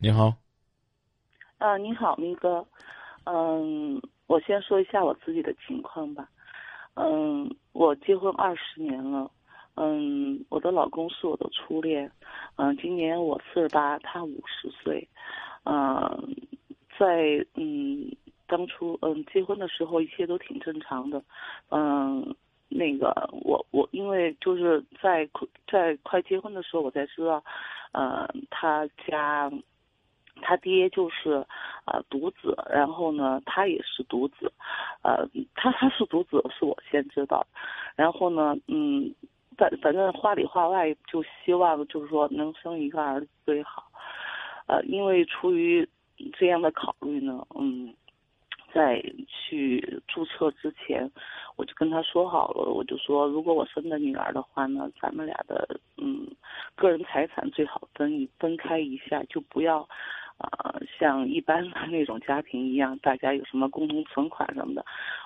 你好，啊，你好，明哥，嗯，我先说一下我自己的情况吧，嗯，我结婚二十年了，嗯，我的老公是我的初恋，嗯，今年我四十八，他五十岁，嗯，在嗯当初嗯结婚的时候一切都挺正常的，嗯，那个我我因为就是在在快结婚的时候我才知道，呃，他家。他爹就是，呃，独子，然后呢，他也是独子，呃，他他是独子是我先知道，然后呢，嗯，反反正话里话外就希望就是说能生一个儿子最好，呃，因为出于这样的考虑呢，嗯，在去注册之前，我就跟他说好了，我就说如果我生的女儿的话呢，咱们俩的嗯个人财产最好分一分开一下，就不要。啊，像一般的那种家庭一样，大家有什么共同存款什么的，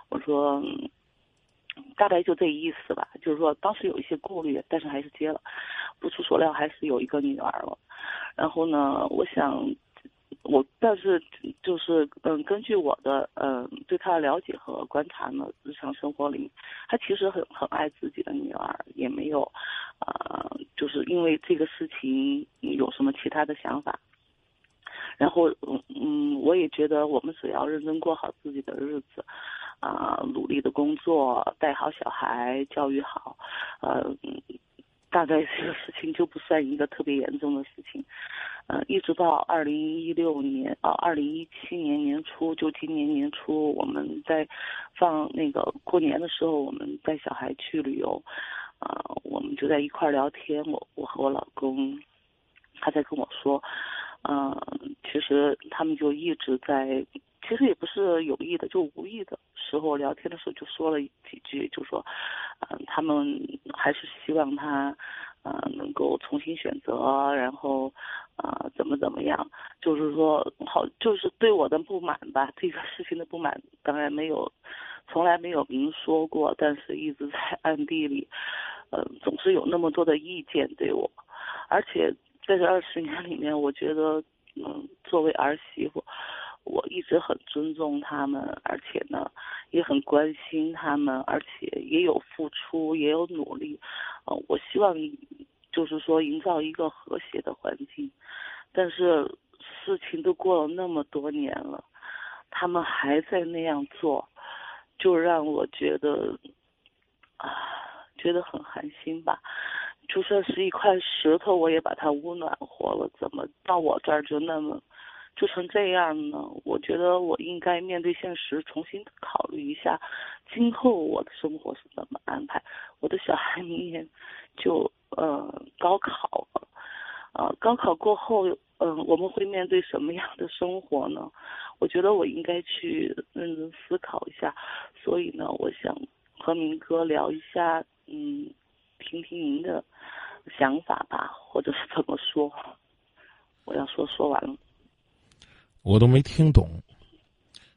我说大概就这意思吧。就是说当时有一些顾虑，但是还是接了。不出所料，还是有一个女儿了。然后呢，我想我但是就是嗯，根据我的嗯对他的了解和观察呢，日常生活里，他其实很很爱自己的女儿，也没有啊，就是因为这个事情有什么其他的想法。然后，嗯嗯，我也觉得我们只要认真过好自己的日子，啊，努力的工作，带好小孩，教育好，呃，大概这个事情就不算一个特别严重的事情。嗯，一直到二零一六年啊，二零一七年年初，就今年年初，我们在放那个过年的时候，我们带小孩去旅游，啊，我们就在一块聊天，我我和我老公，他在跟我说。嗯，其实他们就一直在，其实也不是有意的，就无意的时候聊天的时候就说了几句，就说，嗯，他们还是希望他，呃，能够重新选择，然后，啊，怎么怎么样，就是说好，就是对我的不满吧，这个事情的不满，当然没有，从来没有明说过，但是一直在暗地里，嗯，总是有那么多的意见对我，而且。在这二十年里面，我觉得，嗯，作为儿媳妇，我一直很尊重他们，而且呢，也很关心他们，而且也有付出，也有努力，呃，我希望，就是说营造一个和谐的环境，但是事情都过了那么多年了，他们还在那样做，就让我觉得，啊，觉得很寒心吧。就算是一块石头，我也把它捂暖和了。怎么到我这儿就那么，就成这样呢？我觉得我应该面对现实，重新考虑一下，今后我的生活是怎么安排。我的小孩明年就呃高考了，呃，高考过后，嗯，我们会面对什么样的生活呢？我觉得我应该去认真思考一下。所以呢，我想和明哥聊一下，嗯。听听您的想法吧，或者是怎么说？我要说说完了。我都没听懂，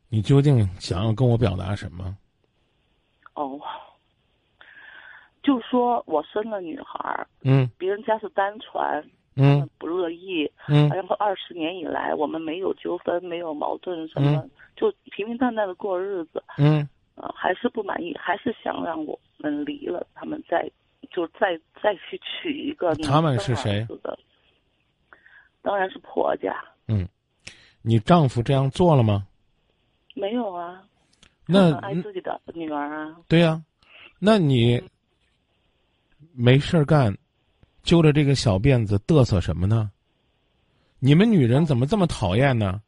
你究竟想要跟我表达什么？哦，就说我生了女孩嗯，别人家是单传，嗯，不乐意，嗯，然后二十年以来我们没有纠纷，没有矛盾，什么就平平淡淡的过日子，嗯，呃，还是不满意，还是想让我们离了，他们再。就再再去娶一个他们是谁？当然是婆家。嗯，你丈夫这样做了吗？没有啊。那爱自己的女儿啊。对呀，那你没事干，揪着这个小辫子嘚瑟什么呢？你们女人怎么这么讨厌呢？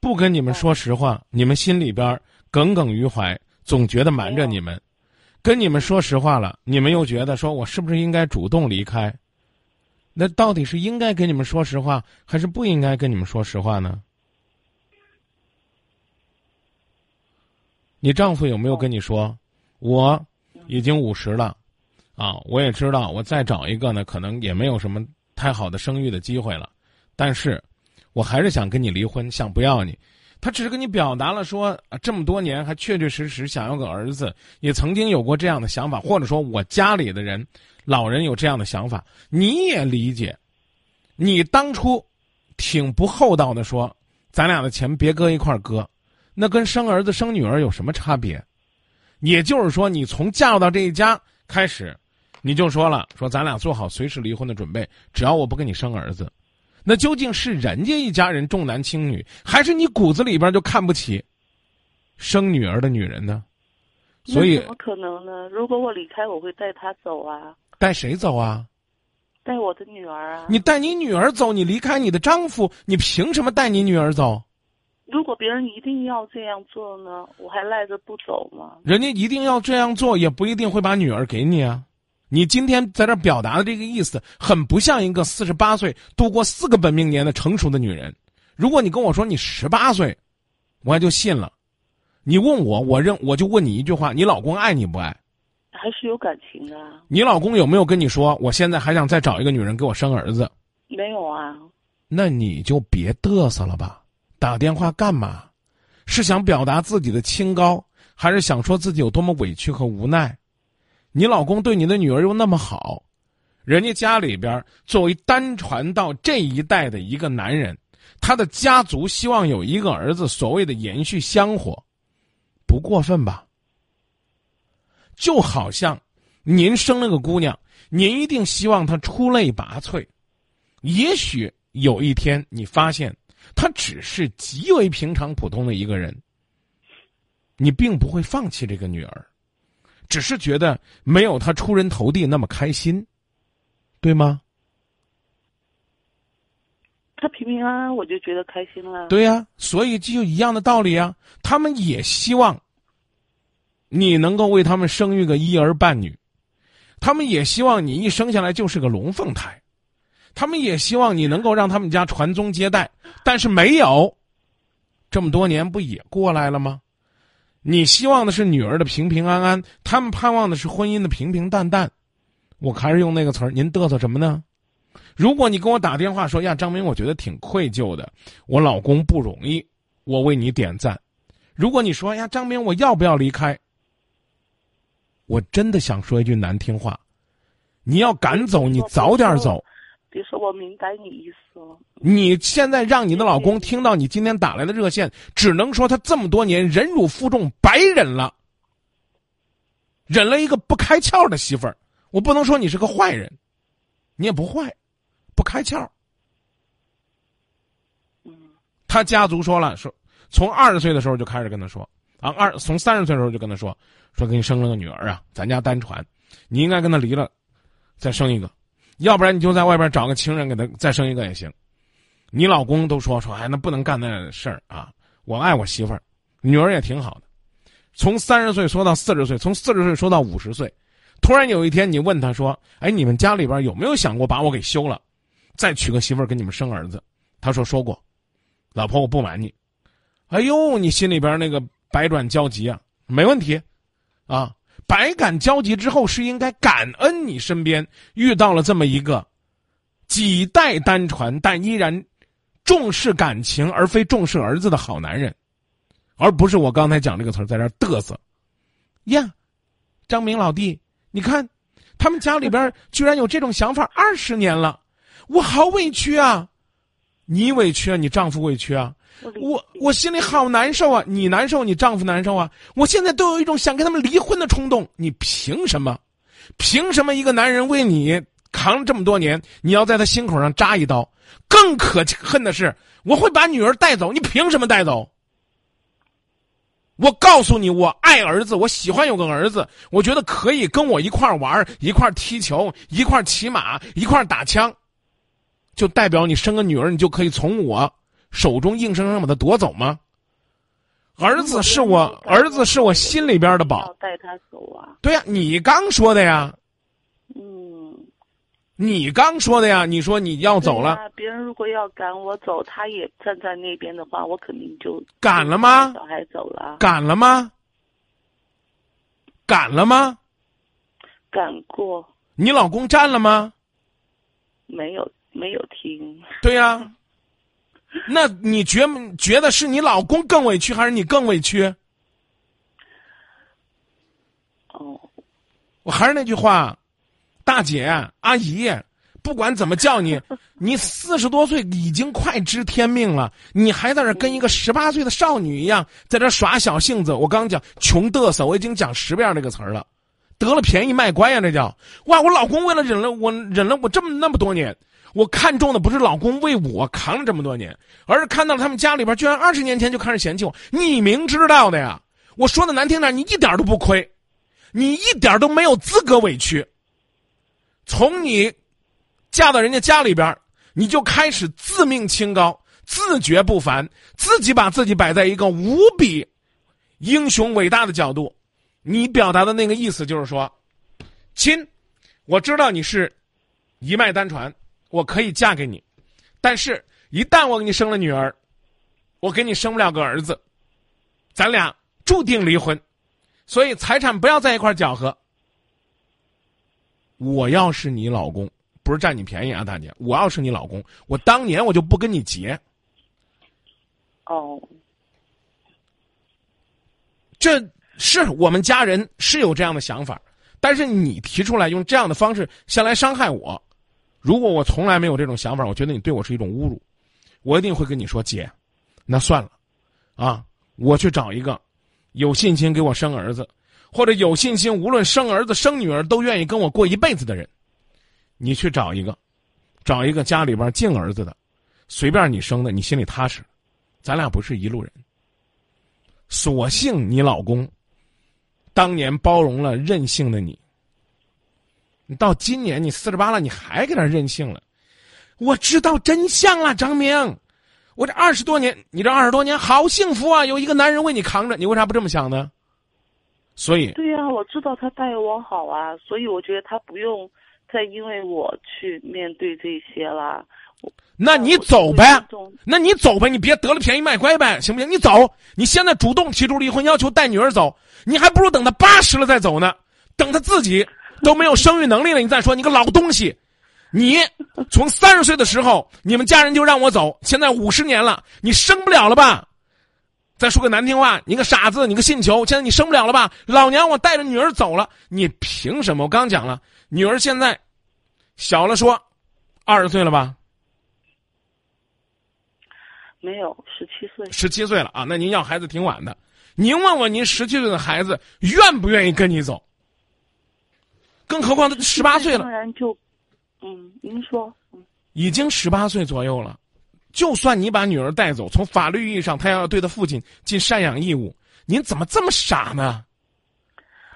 不跟你们说实话，你们心里边耿耿于怀，总觉得瞒着你们。跟你们说实话了，你们又觉得说我是不是应该主动离开？那到底是应该跟你们说实话，还是不应该跟你们说实话呢？你丈夫有没有跟你说，我已经五十了，啊，我也知道我再找一个呢，可能也没有什么太好的生育的机会了，但是，我还是想跟你离婚，想不要你。他只是跟你表达了说啊，这么多年还确确实实想要个儿子，也曾经有过这样的想法，或者说我家里的人，老人有这样的想法，你也理解。你当初挺不厚道的说：“咱俩的钱别搁一块儿搁，那跟生儿子生女儿有什么差别？”也就是说，你从嫁到这一家开始，你就说了说咱俩做好随时离婚的准备，只要我不跟你生儿子。那究竟是人家一家人重男轻女，还是你骨子里边就看不起生女儿的女人呢？所以怎么可能呢？如果我离开，我会带她走啊，带谁走啊？带我的女儿啊。你带你女儿走，你离开你的丈夫，你凭什么带你女儿走？如果别人一定要这样做呢，我还赖着不走吗？人家一定要这样做，也不一定会把女儿给你啊。你今天在这表达的这个意思，很不像一个四十八岁度过四个本命年的成熟的女人。如果你跟我说你十八岁，我也就信了。你问我，我认我就问你一句话：你老公爱你不爱？还是有感情的。你老公有没有跟你说，我现在还想再找一个女人给我生儿子？没有啊。那你就别嘚瑟了吧，打电话干嘛？是想表达自己的清高，还是想说自己有多么委屈和无奈？你老公对你的女儿又那么好，人家家里边作为单传到这一代的一个男人，他的家族希望有一个儿子，所谓的延续香火，不过分吧？就好像您生了个姑娘，您一定希望她出类拔萃，也许有一天你发现她只是极为平常普通的一个人，你并不会放弃这个女儿。只是觉得没有他出人头地那么开心，对吗？他平平安安，我就觉得开心了。对呀，所以就一样的道理啊。他们也希望你能够为他们生育个一儿半女，他们也希望你一生下来就是个龙凤胎，他们也希望你能够让他们家传宗接代，但是没有，这么多年不也过来了吗？你希望的是女儿的平平安安，他们盼望的是婚姻的平平淡淡。我还是用那个词儿，您嘚瑟什么呢？如果你跟我打电话说呀，张明，我觉得挺愧疚的，我老公不容易，我为你点赞。如果你说呀，张明，我要不要离开？我真的想说一句难听话，你要敢走，你早点走。别说我明白你意思了。你现在让你的老公听到你今天打来的热线，只能说他这么多年忍辱负重，白忍了，忍了一个不开窍的媳妇儿。我不能说你是个坏人，你也不坏，不开窍。嗯，他家族说了，说从二十岁的时候就开始跟他说啊，二从三十岁的时候就跟他说，说给你生了个女儿啊，咱家单传，你应该跟他离了，再生一个。要不然你就在外边找个情人给他再生一个也行，你老公都说说，哎，那不能干那事儿啊！我爱我媳妇儿，女儿也挺好的。从三十岁说到四十岁，从四十岁说到五十岁，突然有一天你问他说：“哎，你们家里边有没有想过把我给休了，再娶个媳妇儿给你们生儿子？”他说：“说过，老婆，我不瞒你。”哎呦，你心里边那个百转交集啊，没问题，啊。百感交集之后，是应该感恩你身边遇到了这么一个几代单传但依然重视感情而非重视儿子的好男人，而不是我刚才讲这个词儿在这嘚瑟呀。张明老弟，你看他们家里边居然有这种想法，二十年了，我好委屈啊！你委屈啊，你丈夫委屈啊。我我心里好难受啊！你难受，你丈夫难受啊！我现在都有一种想跟他们离婚的冲动。你凭什么？凭什么一个男人为你扛了这么多年，你要在他心口上扎一刀？更可恨的是，我会把女儿带走，你凭什么带走？我告诉你，我爱儿子，我喜欢有个儿子，我觉得可以跟我一块玩，一块踢球，一块骑马，一块打枪，就代表你生个女儿，你就可以从我。手中硬生生把他夺走吗？儿子是我儿子是我心里边的宝，带他走啊！对呀，你刚说的呀。嗯，你刚说的呀。你说你要走了，别人如果要赶我走，他也站在那边的话，我肯定就赶了吗？小孩走了，赶了吗？赶了吗？赶过。你老公站了吗？没有，没有听。对呀。那你觉觉得是你老公更委屈，还是你更委屈？哦，我还是那句话，大姐、阿姨，不管怎么叫你，你四十多岁已经快知天命了，你还在这跟一个十八岁的少女一样在这耍小性子。我刚讲穷嘚瑟，我已经讲十遍这个词儿了，得了便宜卖乖呀，这叫哇！我老公为了忍了我忍了我这么那么多年，我看中的不是老公为我扛了这么多年，而是看到了他们家里边居然二十年前就开始嫌弃我。你明知道的呀，我说的难听点，你一点都不亏，你一点都没有资格委屈。从你。嫁到人家家里边，你就开始自命清高、自觉不凡，自己把自己摆在一个无比英雄伟大的角度。你表达的那个意思就是说，亲，我知道你是一脉单传，我可以嫁给你，但是，一旦我给你生了女儿，我给你生不了个儿子，咱俩注定离婚，所以财产不要在一块搅和。我要是你老公。不是占你便宜啊，大姐！我要是你老公，我当年我就不跟你结。哦，这是我们家人是有这样的想法，但是你提出来用这样的方式先来伤害我。如果我从来没有这种想法，我觉得你对我是一种侮辱，我一定会跟你说姐，那算了，啊，我去找一个有信心给我生儿子，或者有信心无论生儿子生女儿都愿意跟我过一辈子的人。你去找一个，找一个家里边敬儿子的，随便你生的，你心里踏实。咱俩不是一路人。所幸你老公当年包容了任性的你，你到今年你四十八了，你还给他任性了。我知道真相了，张明。我这二十多年，你这二十多年好幸福啊，有一个男人为你扛着，你为啥不这么想呢？所以，对呀，我知道他待我好啊，所以我觉得他不用。再因为我去面对这些了，那你走呗，那你走呗，你别得了便宜卖乖呗，行不行？你走，你现在主动提出离婚要求，带女儿走，你还不如等他八十了再走呢。等他自己都没有生育能力了，你再说，你个老东西，你从三十岁的时候，你们家人就让我走，现在五十年了，你生不了了吧？再说个难听话，你个傻子，你个信球，现在你生不了了吧？老娘我带着女儿走了，你凭什么？我刚讲了。女儿现在小了，说二十岁了吧？没有，十七岁。十七岁了啊！那您要孩子挺晚的。您问问您十七岁的孩子愿不愿意跟你走？更何况他十八岁了。当然就，嗯，您说，嗯，已经十八岁左右了。就算你把女儿带走，从法律意义上，他要对他父亲尽赡养义务，您怎么这么傻呢？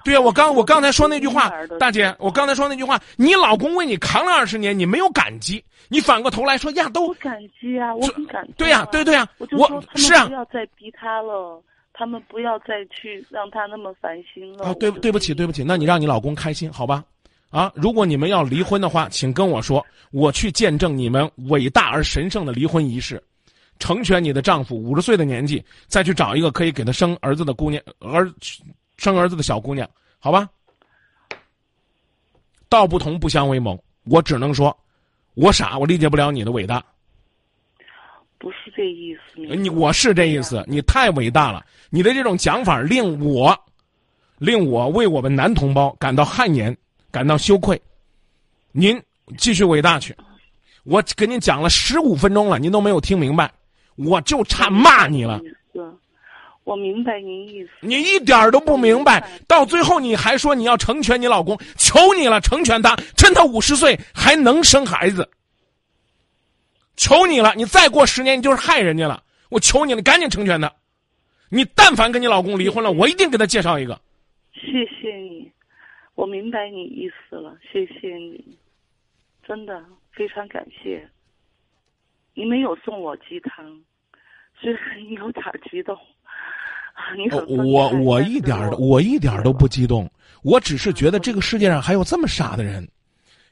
对呀，我刚我刚才说那句话，大姐，我刚才说那句话，你老公为你扛了二十年，你没有感激，你反过头来说呀，都感激啊，我很感激。对呀，对对呀，我是啊，不要再逼他了，他们不要再去让他那么烦心了。啊，对对不起对不起，那你让你老公开心好吧？啊，如果你们要离婚的话，请跟我说，我去见证你们伟大而神圣的离婚仪式，成全你的丈夫五十岁的年纪，再去找一个可以给他生儿子的姑娘儿。生儿子的小姑娘，好吧。道不同不相为谋，我只能说，我傻，我理解不了你的伟大。不是这意思，你我是这意思，你太伟大了，你的这种讲法令我，令我为我们男同胞感到汗颜，感到羞愧。您继续伟大去，我给您讲了十五分钟了，您都没有听明白，我就差骂你了。我明白您意思，你一点都不明白，到最后你还说你要成全你老公，求你了，成全他，趁他五十岁还能生孩子，求你了，你再过十年你就是害人家了，我求你了，赶紧成全他，你但凡跟你老公离婚了，我一定给他介绍一个。谢谢你，我明白你意思了，谢谢你，真的非常感谢。你没有送我鸡汤，虽然有点激动。我我一点儿我一点都不激动，我只是觉得这个世界上还有这么傻的人，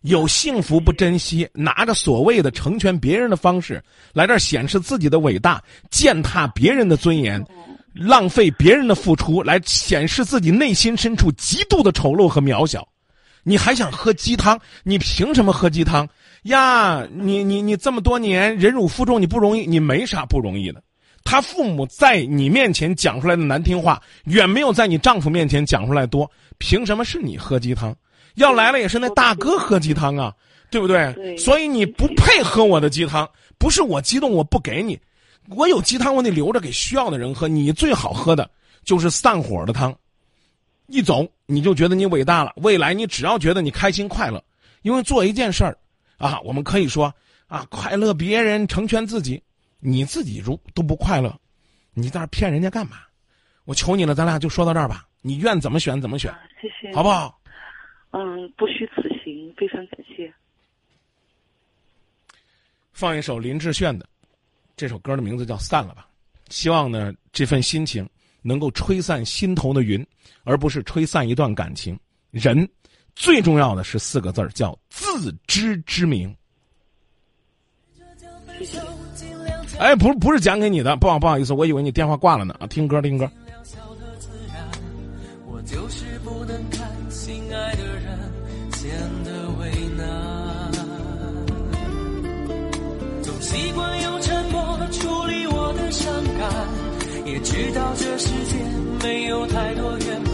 有幸福不珍惜，拿着所谓的成全别人的方式来这儿显示自己的伟大，践踏别人的尊严，浪费别人的付出来显示自己内心深处极度的丑陋和渺小。你还想喝鸡汤？你凭什么喝鸡汤呀？你你你这么多年忍辱负重，你不容易，你没啥不容易的。他父母在你面前讲出来的难听话，远没有在你丈夫面前讲出来多。凭什么是你喝鸡汤？要来了也是那大哥喝鸡汤啊！对不对？对所以你不配喝我的鸡汤，不是我激动我不给你，我有鸡汤我得留着给需要的人喝。你最好喝的就是散伙的汤，一走你就觉得你伟大了。未来你只要觉得你开心快乐，因为做一件事儿啊，我们可以说啊，快乐别人，成全自己。你自己如都不快乐，你在那儿骗人家干嘛？我求你了，咱俩就说到这儿吧。你愿怎么选怎么选，啊谢谢，好不？好？嗯，不虚此行，非常感谢。放一首林志炫的，这首歌的名字叫《散了吧》。希望呢，这份心情能够吹散心头的云，而不是吹散一段感情。人最重要的是四个字儿，叫自知之明。哎，不是不是讲给你的，不好不好意思，我以为你电话挂了呢啊！听歌听歌。世间没有太多圆满，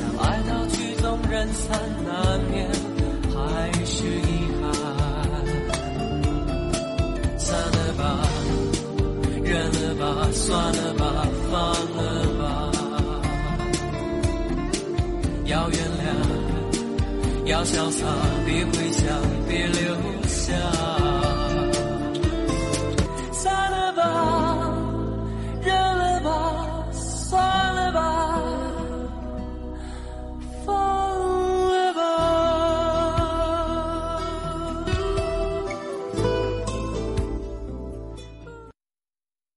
当爱到曲终人散，难免还是遗憾。散了吧，忍了吧，算了吧，放了吧。要原谅，要潇洒，别回想，别留。